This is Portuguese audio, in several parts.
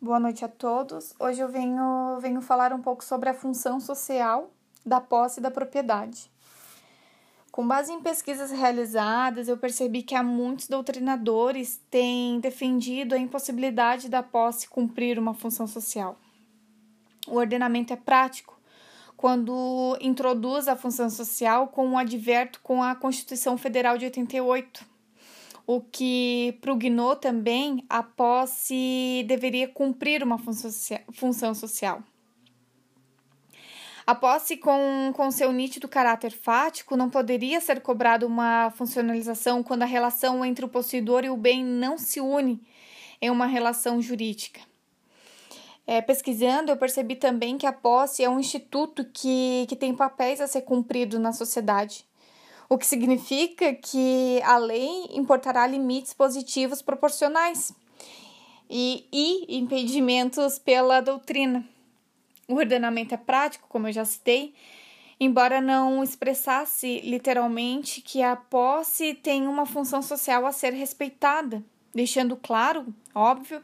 Boa noite a todos. Hoje eu venho, venho falar um pouco sobre a função social da posse da propriedade. Com base em pesquisas realizadas, eu percebi que há muitos doutrinadores têm defendido a impossibilidade da posse cumprir uma função social. O ordenamento é prático quando introduz a função social com um adverto com a Constituição Federal de 88 o que prognou também a posse deveria cumprir uma função social. A posse, com, com seu nítido caráter fático, não poderia ser cobrada uma funcionalização quando a relação entre o possuidor e o bem não se une em uma relação jurídica. É, pesquisando, eu percebi também que a posse é um instituto que, que tem papéis a ser cumprido na sociedade o que significa que a lei importará limites positivos proporcionais e, e impedimentos pela doutrina. O ordenamento é prático, como eu já citei, embora não expressasse literalmente que a posse tem uma função social a ser respeitada, deixando claro, óbvio,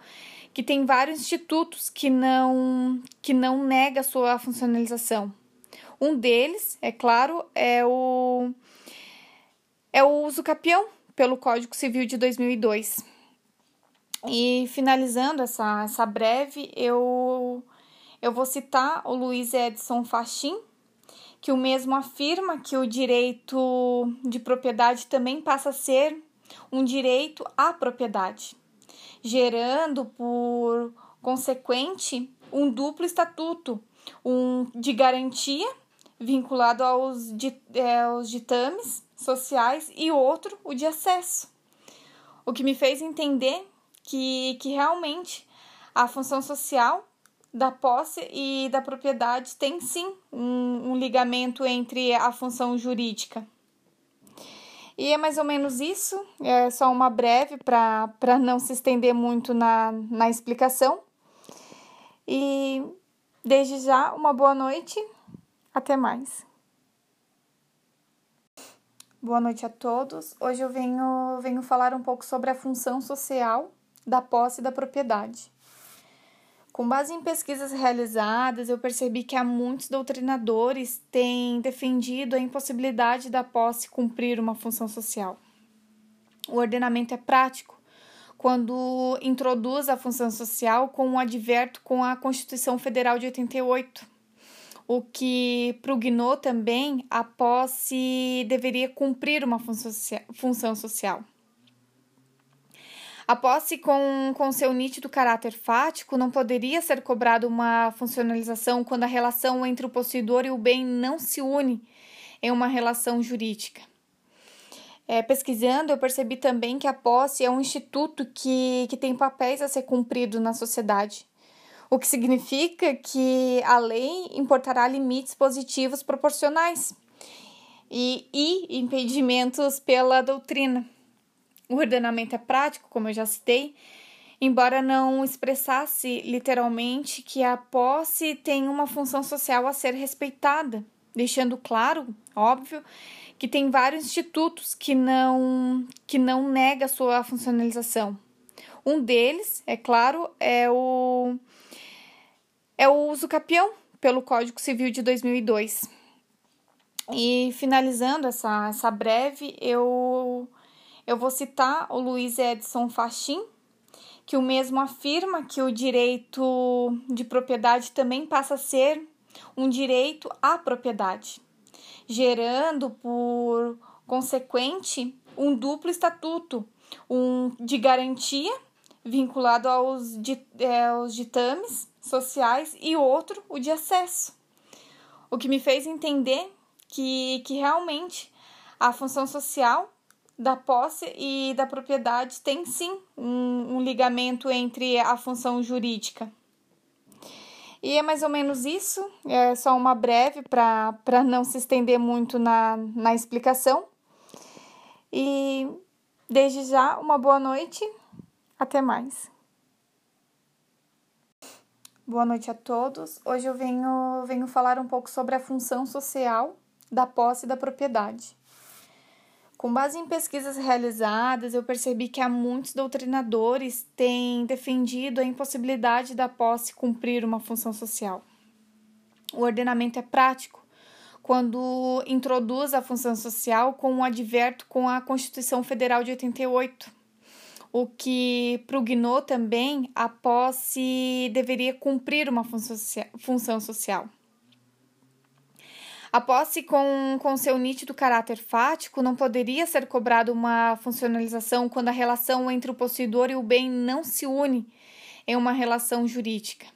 que tem vários institutos que não que não nega sua funcionalização. Um deles, é claro, é o é o uso capião pelo Código Civil de 2002. E finalizando essa, essa breve, eu, eu vou citar o Luiz Edson Fachin, que o mesmo afirma que o direito de propriedade também passa a ser um direito à propriedade, gerando por consequente um duplo estatuto, um de garantia vinculado aos, é, aos ditames sociais e outro, o de acesso. O que me fez entender que, que realmente a função social da posse e da propriedade tem sim um, um ligamento entre a função jurídica. E é mais ou menos isso, é só uma breve para não se estender muito na, na explicação. E desde já, uma boa noite, até mais. Boa noite a todos. Hoje eu venho, venho falar um pouco sobre a função social da posse da propriedade. Com base em pesquisas realizadas, eu percebi que há muitos doutrinadores têm defendido a impossibilidade da posse cumprir uma função social. O ordenamento é prático quando introduz a função social com um adverto com a Constituição Federal de 88 o que prognou também a posse deveria cumprir uma função social. A posse, com, com seu nítido caráter fático, não poderia ser cobrada uma funcionalização quando a relação entre o possuidor e o bem não se une em uma relação jurídica. É, pesquisando, eu percebi também que a posse é um instituto que, que tem papéis a ser cumprido na sociedade o que significa que a lei importará limites positivos proporcionais e, e impedimentos pela doutrina. O ordenamento é prático, como eu já citei, embora não expressasse literalmente que a posse tem uma função social a ser respeitada, deixando claro, óbvio, que tem vários institutos que não que não nega sua funcionalização. Um deles, é claro, é o é o uso capião pelo Código Civil de 2002. E finalizando essa, essa breve, eu, eu vou citar o Luiz Edson Fachin, que o mesmo afirma que o direito de propriedade também passa a ser um direito à propriedade, gerando por consequente um duplo estatuto, um de garantia vinculado aos, é, aos ditames sociais e outro, o de acesso. O que me fez entender que, que realmente a função social da posse e da propriedade tem sim um, um ligamento entre a função jurídica. E é mais ou menos isso, é só uma breve para não se estender muito na, na explicação. E desde já, uma boa noite, até mais. Boa noite a todos. Hoje eu venho, venho falar um pouco sobre a função social da posse da propriedade. Com base em pesquisas realizadas, eu percebi que há muitos doutrinadores têm defendido a impossibilidade da posse cumprir uma função social. O ordenamento é prático quando introduz a função social com um adverto com a Constituição Federal de 88, o que prognou também a posse deveria cumprir uma função social. A posse com, com seu nítido caráter fático não poderia ser cobrada uma funcionalização quando a relação entre o possuidor e o bem não se une em uma relação jurídica.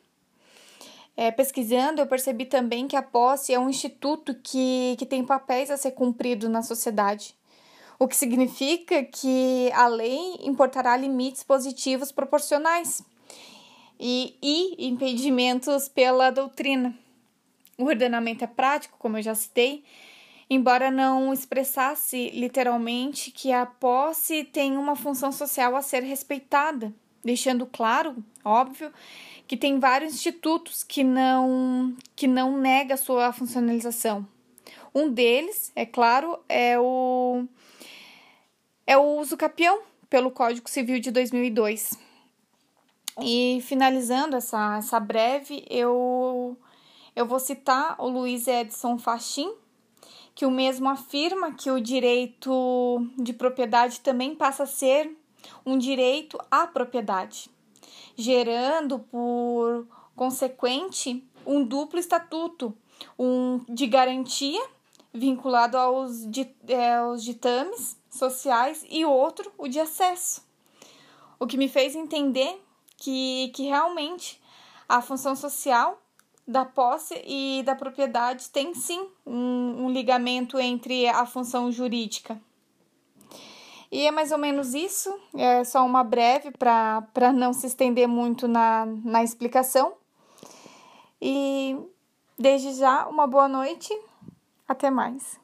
É, pesquisando, eu percebi também que a posse é um instituto que, que tem papéis a ser cumprido na sociedade, o que significa que a lei importará limites positivos proporcionais e, e impedimentos pela doutrina. O ordenamento é prático, como eu já citei, embora não expressasse literalmente que a posse tem uma função social a ser respeitada, deixando claro, óbvio, que tem vários institutos que não que não nega sua funcionalização. Um deles, é claro, é o é o uso capião pelo Código Civil de 2002. E finalizando essa, essa breve, eu eu vou citar o Luiz Edson Fachin, que o mesmo afirma que o direito de propriedade também passa a ser um direito à propriedade, gerando por consequente um duplo estatuto, um de garantia vinculado aos, é, aos ditames sociais e outro o de acesso. O que me fez entender que, que realmente a função social da posse e da propriedade tem sim um, um ligamento entre a função jurídica. E é mais ou menos isso, é só uma breve para não se estender muito na, na explicação. E desde já, uma boa noite, até mais.